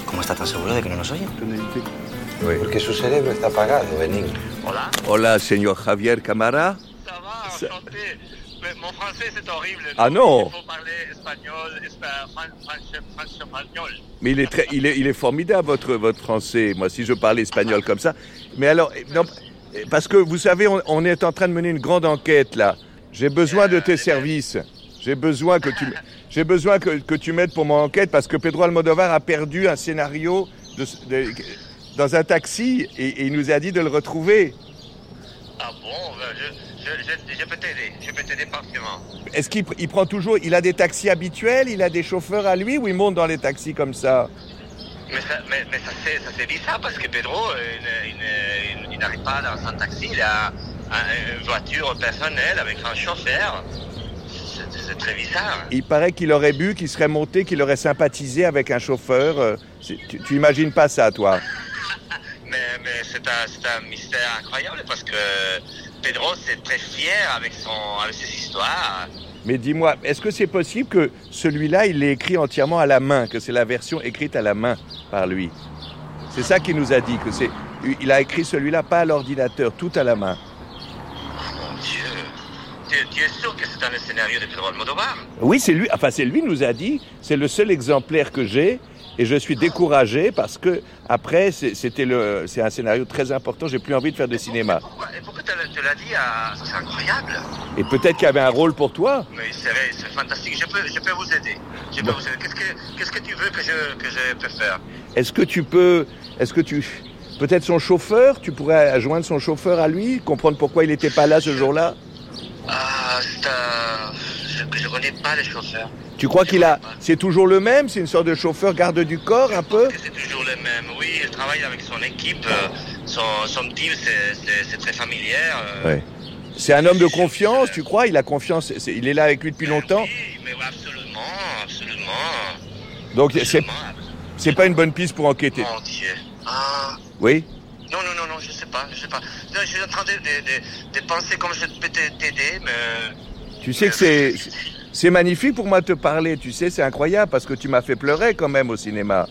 ¿Cómo está tan seguro de que no nos oye? Porque su cerebro está apagado, benigno. Hola. Hola, señor Javier Camara. Mais mon français, c'est horrible. Ah non Il faut parler espagnol, espagnol. Mais il est, très, il est, il est formidable, votre, votre français. Moi, si je parle espagnol comme ça. Mais alors, eh, non, eh, parce que vous savez, on, on est en train de mener une grande enquête là. J'ai besoin de tes services. J'ai besoin que tu, j'ai besoin que, que tu m'aides pour mon enquête parce que Pedro Almodovar a perdu un scénario de- de- dans un taxi et, et il nous a dit de le retrouver. Ah bon, ben, je, je, je, je peux t'aider. Je peux t'aider partiellement. Est-ce qu'il pr- il prend toujours, il a des taxis habituels, il a des chauffeurs à lui ou il monte dans les taxis comme ça? Mais ça, mais, mais ça, c'est, bizarre parce que Pedro, il, il- n'arrive pas dans son taxi. Il a un- une voiture personnelle avec un chauffeur. C'est, très bizarre. Il paraît qu'il aurait bu, qu'il serait monté, qu'il aurait sympathisé avec un chauffeur. euh, Tu, tu imagines pas ça, toi? c'est, un, un mystère incroyable parce que Pedro, c'est très fier avec, son, avec ses histoires. Mais dis-moi, est-ce que c'est possible que celui-là, il l'ait écrit entièrement à la main, que c'est la version écrite à la main par lui? C'est ça qu'il nous a dit, que c'est, il a écrit celui-là pas à l'ordinateur, tout à la main. Mon Dieu. Tu, tu es sûr que c'est le scénario de Pedro Almodovar Oui, c'est lui. Enfin, c'est lui nous a dit. C'est le seul exemplaire que j'ai. Et je suis découragé parce que après, c'est- c'était le, c'est un scénario très important. J'ai plus envie de faire de cinéma. Et pourquoi tu te l'as dit à... C'est incroyable? Et peut-être qu'il y avait un rôle pour toi. Mais c'est, c'est fantastique. Je peux, je peux vous aider. Je peux vous aider. Qu'est-ce que, qu'est-ce que tu veux que je, que je peux faire? Est-ce que tu peux, est-ce que tu, peut-être son chauffeur, tu pourrais joindre son chauffeur à lui, comprendre pourquoi il n'était pas là ce jour-là? Ah, c'est un... Je, je connais pas les chauffeurs. Tu crois qu'il a, c'est toujours le même, c'est une sorte de chauffeur garde du corps un peu? C'est toujours le même. Oui, il travaille avec son équipe. euh, Son, son team, c'est, très familier. euh, Ouais. C'est un homme de confiance, tu crois? Il a confiance, il est là avec lui depuis longtemps? Mais oui, absolument, absolument. Donc c'est, c'est pas une bonne piste pour enquêter? Mon Dieu. Ah, Oui? non, non, non, non, je sais pas, je sais pas. Non, je suis en train de, de, de, de penser comme je peux t'aider, mais... Tu sais que c'est, c'est magnifique pour moi de te parler. Tu sais, c'est incroyable parce que tu m'as fait pleurer quand même au cinéma.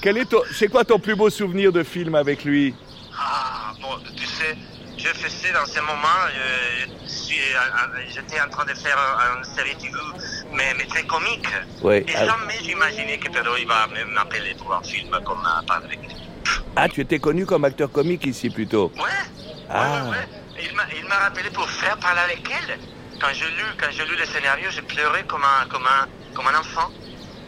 Quel est ton, c'est quoi ton plus beau souvenir de film avec lui? Ah, bon, tu sais, je faisais dans ce moment, euh, je suis, euh, euh, j'étais en train de faire un- une série TV, mais, mais très comique. Ouais, Et ah- jamais j'imaginais que Pedro il va m'appeler pour un film comme lui. Ah, tu étais connu comme acteur comique ici plutôt. Ouais. Ah. M'a, il m'a rappelé pour faire parler avec elle. Quand je lu, quand lu le scénario, j'ai pleuré comme un, comme un, comme un enfant.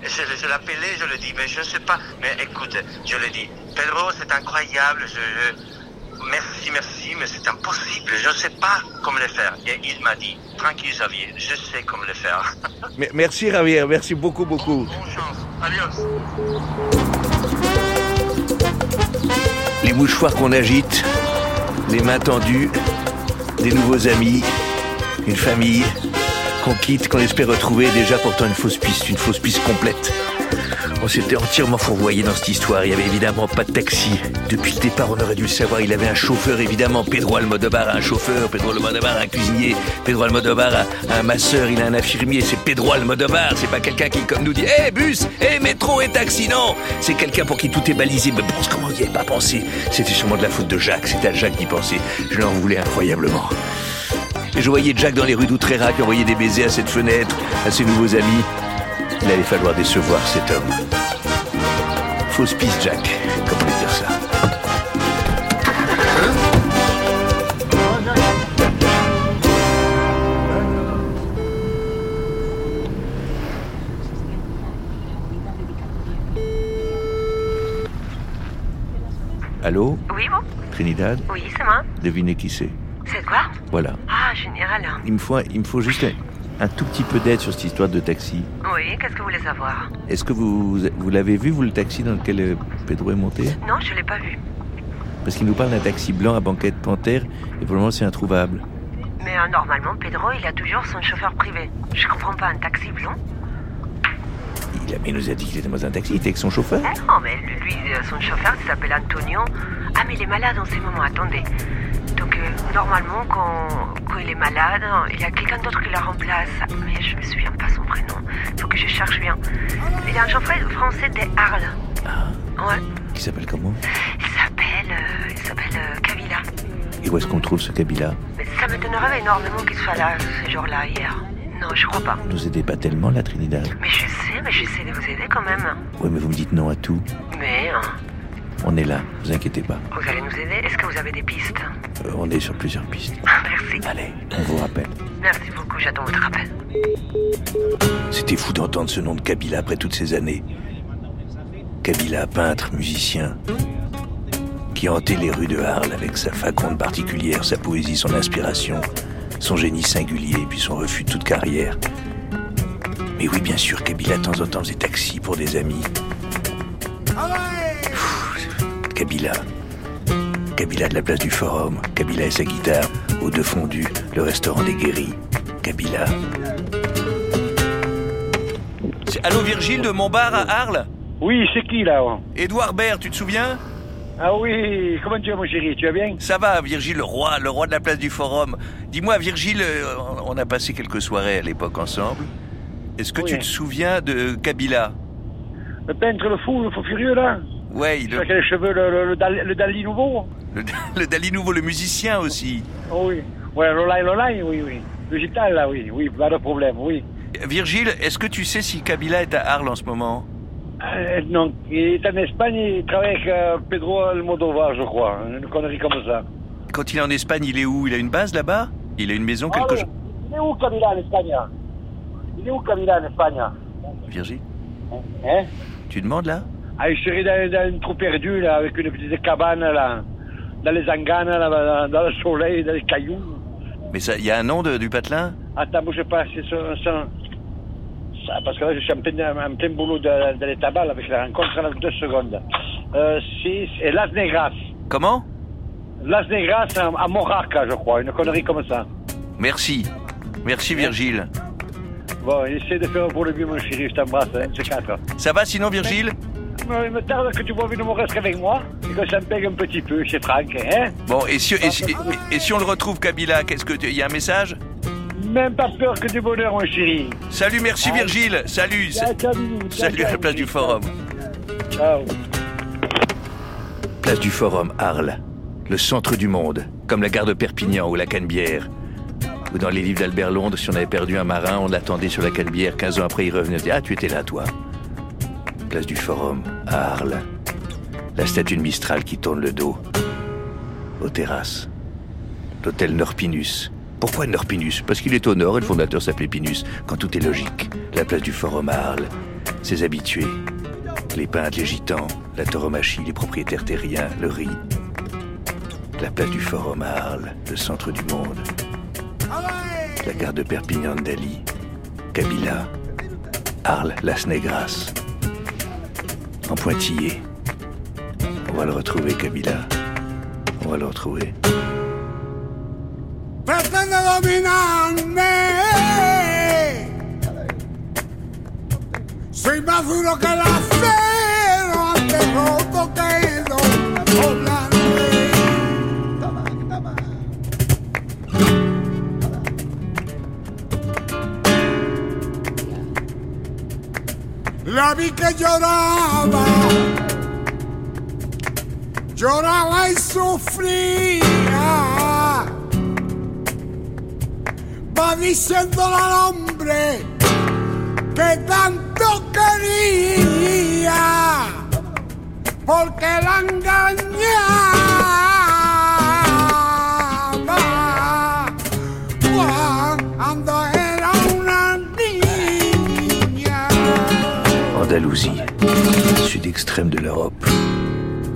Et je, je l'appelais, je le dis, mais je ne sais pas. Mais écoute, je le dis, Pedro, c'est incroyable. Je, je- merci, merci, mais c'est impossible. Je ne sais pas comment le faire. Et il m'a dit, tranquille Xavier, je sais comment le faire. Mais- Merci Javier, merci beaucoup, beaucoup. Adios. Les mouchoirs qu'on agite, les mains tendues, des nouveaux amis, une famille qu'on quitte, qu'on espère retrouver, déjà pourtant une fausse piste, une fausse piste complète. On s'était entièrement fourvoyé dans cette histoire, il y avait évidemment pas de taxi. Depuis le départ, on aurait dû le savoir, il avait un chauffeur évidemment, Pedro Almodovar a un chauffeur, Pedro Almodovar a un cuisinier, Pedro Almodovar a un masseur, il a un infirmier, c'est Pedro Almodovar, c'est pas quelqu'un qui comme nous dit "Eh bus, eh métro et taxi", non, c'est quelqu'un pour qui tout est balisé, mais pense comment on n'y avait pas pensé? C'était sûrement de la faute de Jacques, c'était à Jacques d'y penser. Je l'en voulais incroyablement. Et je voyais Jack dans les rues d'Outrera qui envoyait des baisers à cette fenêtre, à ses nouveaux amis. Il allait falloir décevoir cet homme. Fausse piste, Jack. Comment dire ça Allô? Oui, bon Trinidad? Oui, c'est moi. Devinez qui c'est C'est quoi? Voilà. Ah, général. Il me faut, il me faut juste un, un tout petit peu d'aide sur cette histoire de taxi. Oui, qu'est-ce que vous voulez savoir? Est-ce que vous, vous l'avez vu, vous, le taxi dans lequel euh, Pedro est monté? Non, je l'ai pas vu. Parce qu'il nous parle d'un taxi blanc à banquette panthère et pour le moment c'est introuvable. Mais euh, normalement, Pedro, il a toujours son chauffeur privé. Je comprends pas, un taxi blanc? Il, a, mais il nous a dit qu'il était dans un taxi, il était avec son chauffeur. Ah Non, mais lui, euh, son chauffeur, il s'appelle Antonio. Ah, mais il est malade en ces moments, attendez. Donc, euh, normalement, quand, quand il est malade, il y a quelqu'un d'autre qui la remplace. Mais je me souviens pas son prénom. Faut que je cherche bien. Il a un chauffeur français des Arles. Ouais. Qui s'appelle comment? Il s'appelle. euh, il s'appelle euh, Kabila. Et où est-ce qu'on trouve ce Kabila? Mais ça m'étonnerait énormément qu'il soit là ce jour-là, hier. Non, je crois pas. Nous aidez pas tellement, la Trinidad. Mais je sais, mais j'essaie de vous aider quand même. Oui, mais vous me dites non à tout. Mais hein, On est là, vous inquiétez pas. vous allez nous aider Est-ce que vous avez des pistes? On est sur plusieurs pistes. Merci. Allez, on vous rappelle. Merci beaucoup, j'attends votre appel. C'était fou d'entendre ce nom de Kabila après toutes ces années. Kabila, peintre, musicien, qui hantait les rues de Arles avec sa faconde particulière, sa poésie, son inspiration, son génie singulier, puis son refus de toute carrière. Mais oui, bien sûr, Kabila, de temps en temps, faisait taxi pour des amis. Pfff, Kabila. Kabila de la place du Forum, Kabila et sa guitare, au deux fondus, le restaurant des guéris. Kabila. Allô Virgile de Montbar à Arles Oui, c'est qui là Édouard Baird, tu te souviens Ah oui, comment tu vas mon chéri, tu vas bien Ça va, Virgile, le roi, le roi de la place du Forum. Dis-moi, Virgile, euh, on a passé quelques soirées à l'époque ensemble. Est-ce que Oui. tu te souviens de Kabila? Le peintre, le fou, le fou furieux là Ouais, il- Celui qui a les cheveux, le, le, le, Dali, le Dali nouveau le, le Dali Nouveau, le musicien aussi. Oh oui. Ouais, Lolaï, Lolaï, oui, oui. Le gital là, oui, oui, pas de problème, oui. Virgile, est-ce que tu sais si Kabila est à Arles en ce moment? Euh, non, il est en Espagne, il travaille avec euh, Pedro Almodovar, je crois. Une connerie comme ça. Quand il est en Espagne, il est où? Il a une base là-bas? Il a une maison, quelque chose Il est où Kabila en Espagne? Il est où Kabila en Espagne? Virgile, Hein? Tu demandes là? Il serait dans, dans une trou perdu, là, avec une petite cabane, là, dans les anganes, là, dans, le soleil, dans les cailloux. Mais il y a un nom de- du patelin? Attends, bouge pas, c'est ça, ça, ça- Parce que là, je suis en plein, en plein boulot de, de l'étabal avec la rencontre dans deux secondes. Euh, c'est Las Negras. Comment? Las Negras à, à Moraca, je crois, une connerie comme ça. Merci. Merci Virgile. Bon, essaie de faire pour le mieux, mon chéri, je t'embrasse, hein, c'est quatre. Ça va sinon Virgile? Il me tarde que tu venir me rester avec moi et que ça me pègue un petit peu, c'est Franck, hein Bon, et si, et, si- et- et si on le retrouve Kabila, qu'est-ce que tu- il y a un message? Même pas peur que du bonheur, mon chéri. Salut, merci Ah. Virgile. Salut. Ciao, ciao, bisous. Ciao, Salut à la ciao, place du Forum. Ciao. Place du Forum, Arles. Le centre du monde, comme la gare de Perpignan ou la Canebière. Ou dans les livres d'Albert Londres, si on avait perdu un marin, on l'attendait sur la Canebière. 15 ans après, il revenait. on disait, Ah, tu étais là, toi. Place du Forum, à Arles. La statue de Mistral qui tourne le dos. Aux terrasses. L'hôtel Norpinus. Pourquoi Norpinus? Parce qu'il est au nord et le fondateur s'appelait Pinus, quand tout est logique. La place du Forum à Arles. Ses habitués. Les peintres, les gitans, la tauromachie, les propriétaires terriens, le riz. La place du Forum à Arles, le centre du monde. La gare de Perpignan Dali. Kabila. Arles, Las Negras. En pointillé. On va le retrouver, Kabila. On va le retrouver. Soy más duro que el acero, antes roto que doblarme. La vi que lloraba, lloraba y sufría. Va diciéndole al hombre que tanto quería, porque la engañaba Andalousie, sud extrême de l'Europe,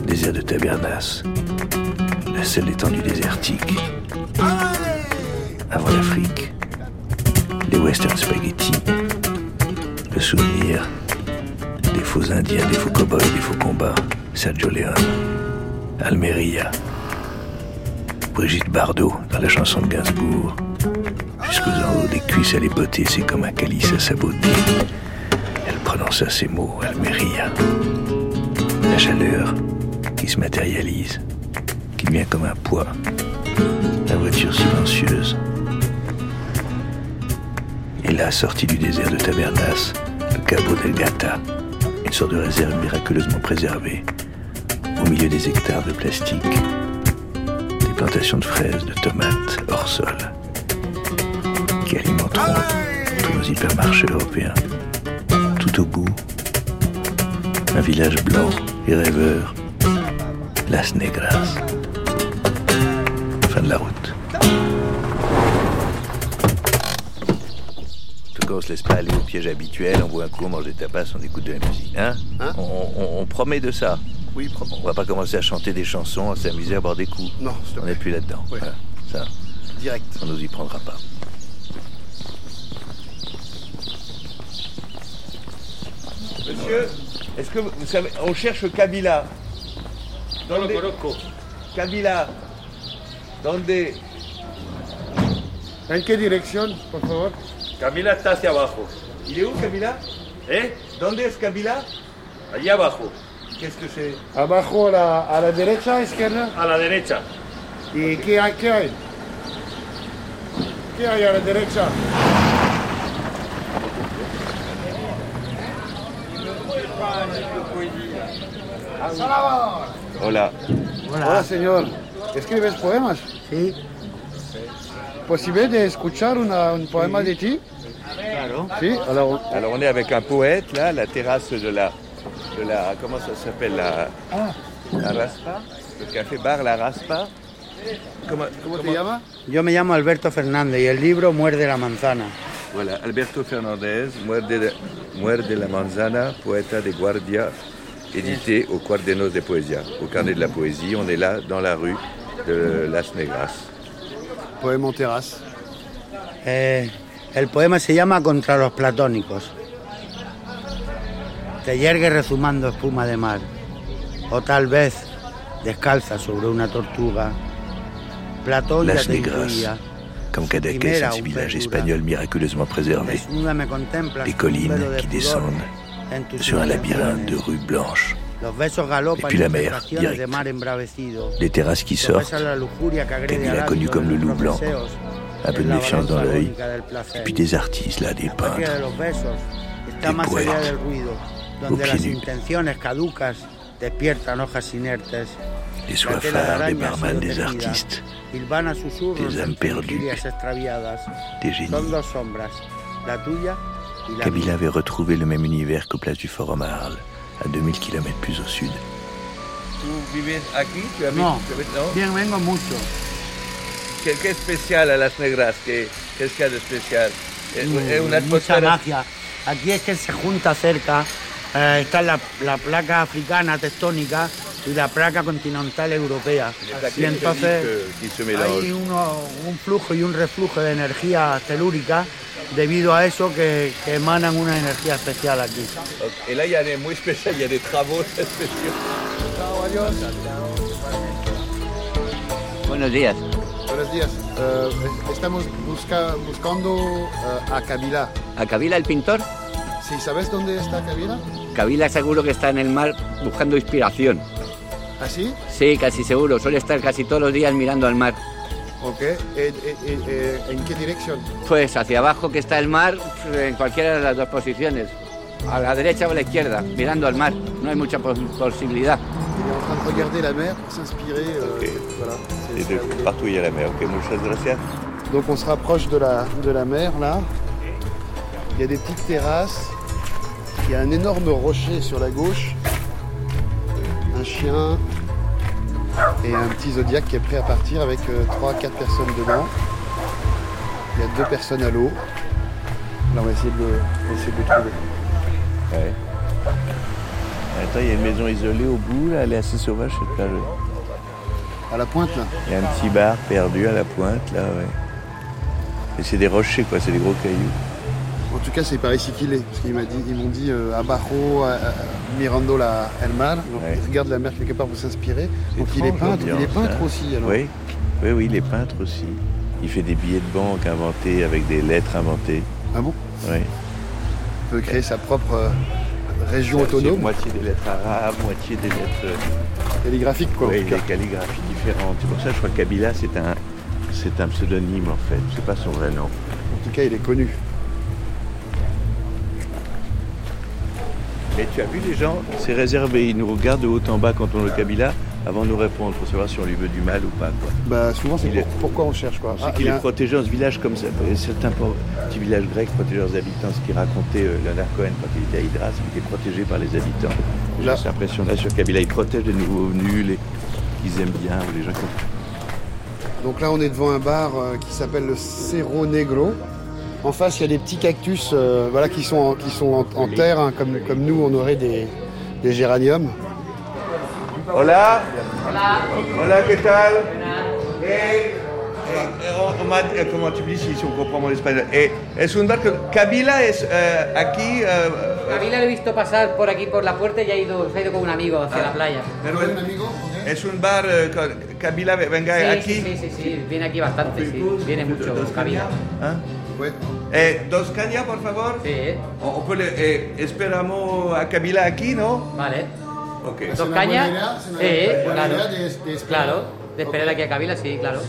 désert de Tabernas, la seule étendue désertique. Avant l'Afrique, les western spaghetti, le souvenir. Des faux indiens, des faux cow-boys, des faux combats, Sergio Leone, Almeria, Brigitte Bardot dans la chanson de Gainsbourg, à les botter, c'est comme un calice à sa beauté. Prononça ces mots, elle me ria. La chaleur qui se matérialise, qui vient comme un poids. La voiture silencieuse. Et là, sorti du désert de Tabernas, le Cabo del Gata, une sorte de réserve miraculeusement préservée, au milieu des hectares de plastique, des plantations de fraises, de tomates hors sol, qui alimenteront tous nos hypermarchés européens. Tout au bout, un village blanc et rêveur, Las Negras. Fin de la route. En tout cas, on se laisse pas aller au piège habituel, on boit un coup, on mange des tapas, on écoute de la musique. Hein, on, on- on promet de ça? Oui, On va pas commencer à chanter des chansons, à s'amuser à boire des coups. Non, On n'est plus là-dedans. Voilà. Ça, Direct. on nous y prendra pas. Monsieur, est-ce que vous vous savez, on cherche Kabila. Donde- Kabila. Donde ¿En qué dirección, por favor? Camila está hacia abajo. Il est où Kabila? ¿Eh? ¿Dónde es Kabila? Allí abajo. Qu'est-ce que c'est? Abajo la, a la derecha, izquierda? A la derecha. ¿Y qué hay? ¿Qué hay? ¿Qué hay a la derecha? Hola. Hola. señor. ¿Escribes poemas? Sí. ¿Posible de escuchar una- un poema de ti? Claro. Sí, alors, Alors on est avec un poète là, la terrasse de la, de la comment ça s'appelle la, la Raspa, le café bar La Raspa. Comment, ¿cómo te llamas? Yo me llamo Alberto Fernández y el libro Muerde la manzana. Voilà, Alberto Fernandez, Muerde, de- Muerde la manzana, poeta de Guardia, édité au Cuadernos de Poesia, au carnet de la poésie. On est là dans la rue de Las Negras. Poème en terrasse. Eh, el poema se llama Contra los platónicos. Te yergue rezumando espuma de mar, o tal vez descalza sobre una tortuga. Platón Las Negras, comme Cadaqués, un village espagnol miraculeusement préservé. Des un collines qui descendent sur un labyrinthe de rues blanches. Et puis la mer, direct. de mar embravecido. Les terrasses qui sortent, al connu comme le loup blanc, un peu de méfiance dans l'œil, et puis des artistes là, des peintres, Des poètes, aux pieds nus. intenciones caducas despiertan hojas inertes. les La tela de soifards, les araña ha barman, sido des artistes, des âmes perdues, des génies. Y Kabila avait retrouvé le même univers qu'aux places du Forum à Arles, à 2000 km plus au sud. Tu habites- No, tu habites- ¿no? bien, vengo mucho. ¿Qué, qué especial a Las Negras? ¿Qué, qué es que hay de especial? Es, Mm, es una mucha atmósfera... magia. Aquí es que se junta cerca, eh, está la, la placa africana tectónica y la placa continental europea. Y entonces qui se hay uno- un flujo y un reflujo de energía telúrica debido a eso que, que emanan una energía especial aquí. Et là, il y a muy spéciaux, il y a travaux. Buenos días. Buenos días. Eh, es- estamos busca- buscando eh, a Kabila. ¿A Kabila el pintor? Sí, ¿sabes dónde está Kabila? Kabila seguro que está en el mar buscando inspiración. ¿Así? Sí, casi seguro. Suele estar casi todos los días mirando al mar. Ok. Eh, eh, eh, eh, ¿En qué dirección? Pues hacia abajo que está el mar, en cualquiera de las dos posiciones. A la derecha o a la izquierda, mirando al mar. No hay mucha pos- posibilidad. Il est en train de regarder la mer pour s'inspirer. euh, voilà. C'est- Et de partout, il y a la mer. Ok, muchas gracias. Donc on se rapproche de la, de la mer là. Il y a des petites terrasses. Il y a un énorme rocher sur la gauche. Un chien et un petit zodiaque qui est prêt à partir avec 3-4 personnes dedans. Il y a deux personnes à l'eau. Là on va essayer de le, essayer de le trouver. Ouais. Attends, il y a une maison isolée au bout, là, elle est assez sauvage cette plage. À la pointe là. Il y a un petit bar perdu à la pointe, là, ouais. Et c'est des rochers, quoi, c'est des gros cailloux. En tout cas c'est par ici qu'il est. Parce qu'ils m'ont dit, ils m'ont dit euh, abajo, euh, mirando la, el mar. Donc il regarde la mer quelque part pour s'inspirer. Donc il est peintre, il est peintre hein. aussi alors. Oui, oui, oui, il est peintre aussi. Il fait des billets de banque inventés avec des lettres inventées. Ah bon? Oui. Il peut créer sa propre euh, région autonome. Moitié des lettres arabes, moitié des lettres. euh, Calligraphique, quoi. Oui, des calligraphies différentes. C'est pour ça que je crois que Kabila, c'est un, c'est un pseudonyme en fait. C'est pas son vrai nom. En tout cas, il est connu. Mais tu as vu les gens, c'est réservé. Ils nous regardent de haut en bas quand on est au Kabila avant de nous répondre pour savoir si on lui veut du mal ou pas. Quoi. Bah, souvent, c'est est- pourquoi on cherche, quoi. C'est Ah, qu'il est a- protégé dans ce village comme ça. Certains petits villages grecs protégés leurs habitants, ce qui racontait euh, Leonard Cohen quand il était à Hydras, il était protégé par les habitants. J'ai Là- cette impression-là sur Kabila, il protège les nouveaux venus, les qu'ils aiment bien, ou les gens qui Donc là, on est devant un bar euh, qui s'appelle le Cerro Negro. En face, il y a des petits cactus euh, voilà, qui sont en, qui sont en, en terre, hein, comme, comme nous, on aurait des, des géraniums. Hola. Hola, ¿qué tal? Eh, eh, eh, eh, como tu dis si on comprend mon espagnol. Eh, es un bar que Kabila es eh, aquí. eh, Kabila lo he visto pasar por aquí por la puerta y ha ido, se ha ido con un amigo hacia Ah. la playa. pero es, es un bar eh, que Kabila venga Sí, aquí. sí, sí, sí, sí, viene aquí bastante, sí, viene mucho Kabila. ¿Ah? Eh, dos cañas, por favor. Sí. O, o puede- eh, esperamos a Kabila aquí, ¿no? Vale. Ok. ¿Dos cañas? Sí, claro. Claro, de esperar aquí a Kabila, sí, claro.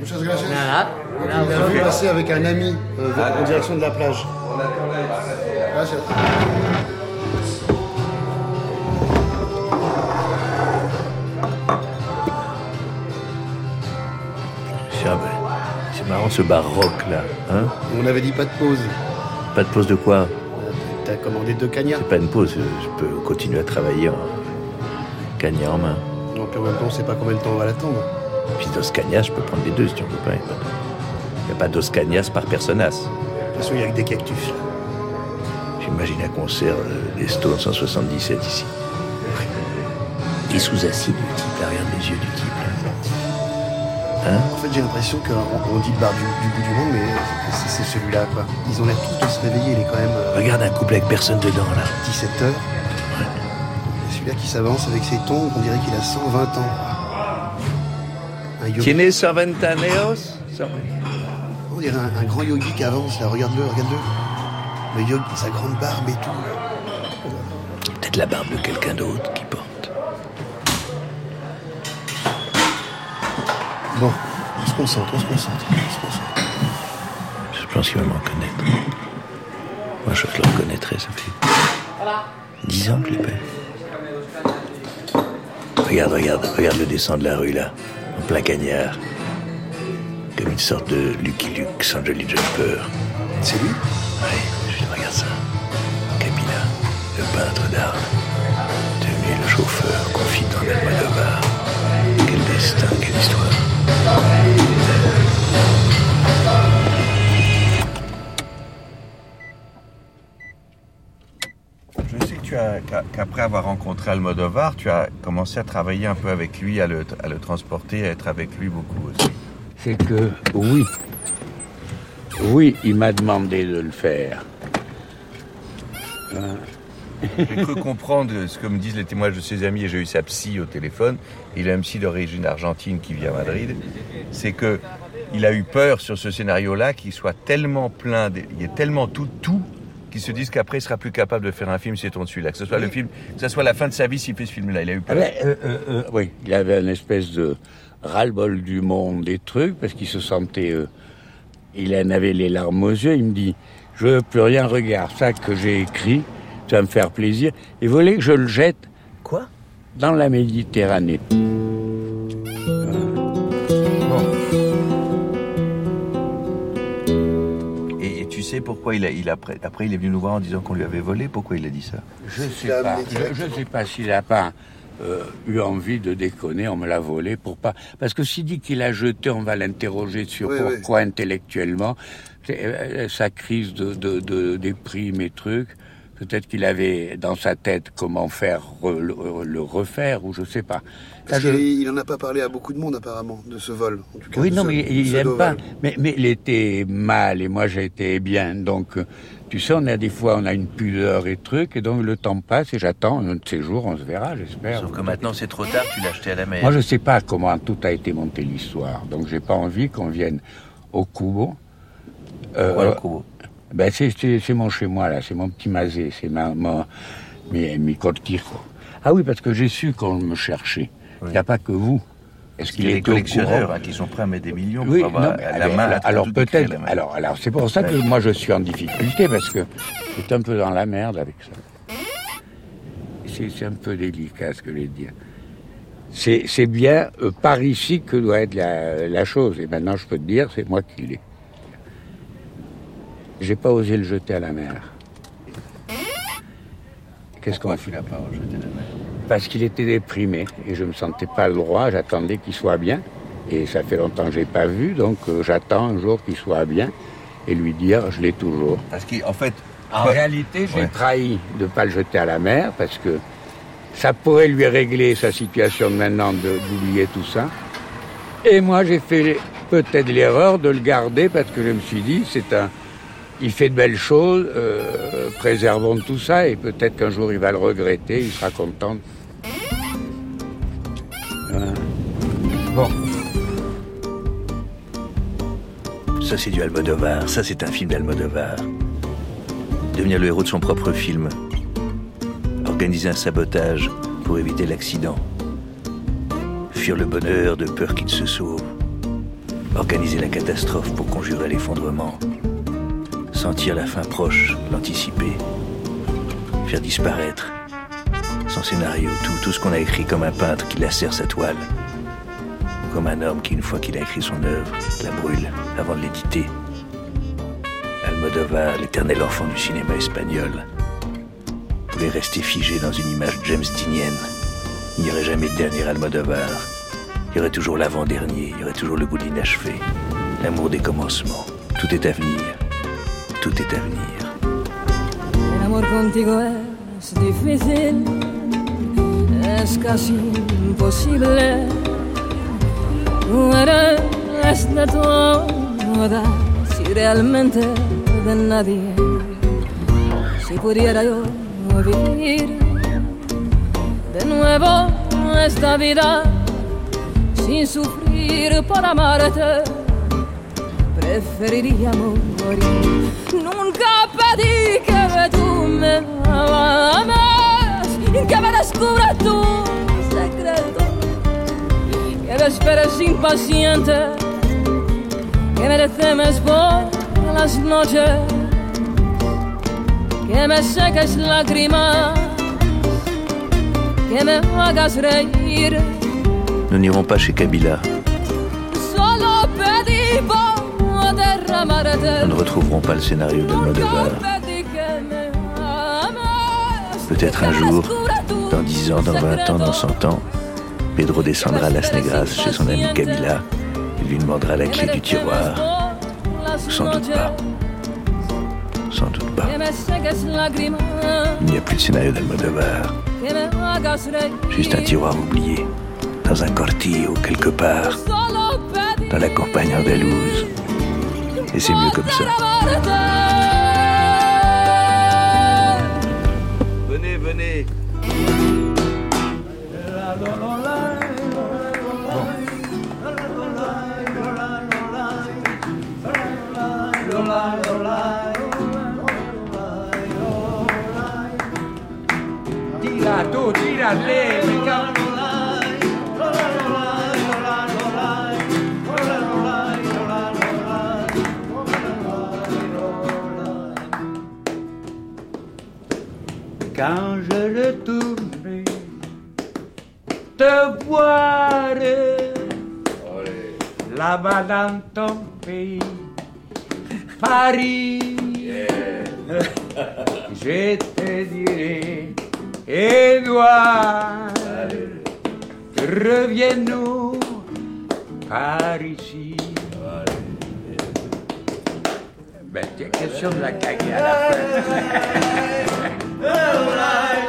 Muchas gracias. Nada. Donc, il nous a vu passer avec un ami euh, en direction de la plage. Gracias. C'est marrant ce bar rock là. Hein On avait dit pas de pause. pas de pause de quoi T'as commandé deux cagnards C'est pas une pause, je peux continuer à travailler en cagnard en main. Donc en même temps, on sait pas combien de temps on va l'attendre. Puis dos cañas, je peux prendre les deux si tu en veux pas. Il n'y a pas dos cañas par personas. De toute façon, il y a que des cactus. là. J'imagine un concert euh, des Stones en 77 ici. Et sous acide, le type, regarde les yeux du type. Hein En fait, j'ai l'impression qu'on on dit le bar du, du bout du monde, mais c'est celui-là, quoi. Ils ont l'air tous de se réveiller, il est quand même euh, Regarde un couple avec personne dedans, là. 17 heures. Et celui-là qui s'avance avec ses tongs, on dirait qu'il a 120 ans. Un yogi. Tienes 120 años On dirait un, un grand yogi qui avance, là, regarde-le, regarde-le. Le yogi, sa grande barbe et tout. Peut-être la barbe de quelqu'un d'autre qui porte. Bon, on se concentre, on se concentre, on se concentre. Je pense qu'il va m'en connaître. Moi, je le reconnaîtrais, ça fait 10 ans que je. Regarde, regarde, regarde le descend de la rue, là, en plein cagnard. Comme une sorte de Lucky Luke sans Jolly Jumper. C'est lui? Oui, je regarde ça. Kabila, le peintre d'Arles, devenu le chauffeur, confident d'Almodovar. Quel destin, quelle histoire. Tu as, qu'a- qu'après avoir rencontré Almodovar, tu as commencé à travailler un peu avec lui, à le, à le transporter, à être avec lui beaucoup aussi. C'est que oui, oui, il m'a demandé de le faire. Hein. J'ai cru comprendre ce que me disent les témoignages de ses amis, et j'ai eu sa psy au téléphone. Il a un psy d'origine argentine qui vit à Madrid. C'est que il a eu peur sur ce scénario-là qu'il soit tellement plein, de- il y a tellement tout, tout, qu'il se dise qu'après il sera plus capable de faire un film si on tourne celui-là. Que ce soit le film, que ce soit la fin de sa vie s'il fait ce film-là. Il a eu Ah ben, euh, euh, euh, oui, il avait une espèce de ras-le-bol du monde, des trucs, parce qu'il se sentait. euh, il en avait les larmes aux yeux. Il me dit Je veux plus rien, regarde ça que j'ai écrit, ça va me faire plaisir. Il voulait que je le jette. Quoi? Dans la Méditerranée. Pourquoi il a, il a, après, après il est venu nous voir en disant qu'on lui avait volé Pourquoi il a dit ça Je sais pas. Je, je sais pas s'il a pas euh, eu envie de déconner, on me l'a volé pour pas. Parce que s'il dit qu'il a jeté, on va l'interroger sur Oui, oui. pourquoi intellectuellement. C'est, euh, sa crise de, de, de déprime et trucs. Peut-être qu'il avait dans sa tête comment faire re- le, le refaire, ou je sais pas. Parce je- qu'il il en a pas parlé à beaucoup de monde apparemment de ce vol. En tout cas, Oui, de non, ce- mais de il n'aime pas. Mais, mais il était mal et moi j'étais bien. Donc, euh, tu sais, on a des fois, on a une pudeur et trucs, et donc le temps passe et j'attends un de ces jours, on se verra, j'espère. Sauf que maintenant c'est trop tard, tu l'as acheté à la mer. Moi, je sais pas comment tout a été monté l'histoire, donc j'ai pas envie qu'on vienne au Kubo. Euh, le Kubo ben c'est, c'est, c'est mon chez moi là, c'est mon petit masé, c'est ma, mi, mi cortijo. Ah oui, parce que j'ai su qu'on me cherchait. Il n'y a pas que vous. Est-ce Il y a des collectionneurs hein, qui sont prêts à mettre des millions oui, pour avoir non, la mais main alors, la alors peut-être. Alors, alors c'est pour ça que moi je suis en difficulté parce que c'est un peu dans la merde avec ça. C'est, c'est un peu délicat ce que je vais dire. C'est, c'est bien euh, par ici que doit être la, la chose. Et maintenant je peux te dire, c'est moi qui l'ai. J'ai pas osé le jeter à la mer. Qu'est-ce qu'on fait pas jeté à la mer? Parce qu'il était déprimé et je me sentais pas le droit. J'attendais qu'il soit bien. Et ça fait longtemps que je l'ai pas vu, donc euh, j'attends un jour qu'il soit bien et lui dire je l'ai toujours. Parce qu'en fait. En réalité, j'ai Ouais. trahi de ne pas le jeter à la mer parce que ça pourrait lui régler sa situation de maintenant d'oublier tout ça. Et moi, j'ai fait peut-être l'erreur de le garder parce que je me suis dit, c'est un, il fait de belles choses, euh, préservons tout ça et peut-être qu'un jour il va le regretter, il sera content. Bon. Ça, c'est du Almodovar. Ça, c'est un film d'Almodovar. Devenir le héros de son propre film. Organiser un sabotage pour éviter l'accident. Fuir le bonheur de peur qu'il se sauve. Organiser la catastrophe pour conjurer l'effondrement. Sentir la fin proche, l'anticiper. Faire disparaître. Son scénario, tout, tout ce qu'on a écrit comme un peintre qui lacère sa toile. Comme un homme qui, une fois qu'il a écrit son œuvre, la brûle avant de l'éditer. Almodovar, l'éternel enfant du cinéma espagnol, voulait rester figé dans une image James Deanienne. Il n'y aurait jamais de dernier Almodovar. Il y aurait toujours l'avant-dernier, il y aurait toujours le goût de l'inachevé. L'amour des commencements. Tout est à venir. Tout est à venir. Contigo es casi imposible. Tú eres de todas y realmente de nadie. Si pudiera yo vivir de nuevo esta vida sin sufrir por amarte, preferiría morir. Nunca pedí que tú me ames, que me descubra me esperes impaciente, que me temes por las noches, que me seques lágrimas, que me hagas reír. Nous n'irons pas chez Kabila. Nous ne retrouverons pas le scénario d'Almodovar. Peut-être un jour, dans 10 ans, dans 20 ans, dans 100 ans, Pedro descendra à Las Negras chez son ami Kabila. Il lui demandera la clé du tiroir. Sans doute pas. Sans doute pas. Il n'y a plus de scénario d'Almodovar. Juste un tiroir oublié. Dans un cortillo, quelque part. Dans la campagne andalouse. Et c'est mieux comme ça. Quand je retournerai te voir là-bas dans ton pays, Paris, je te dirai, Edouard, reviens-nous par ici. Ben, tiens, question de la caguer à la fin.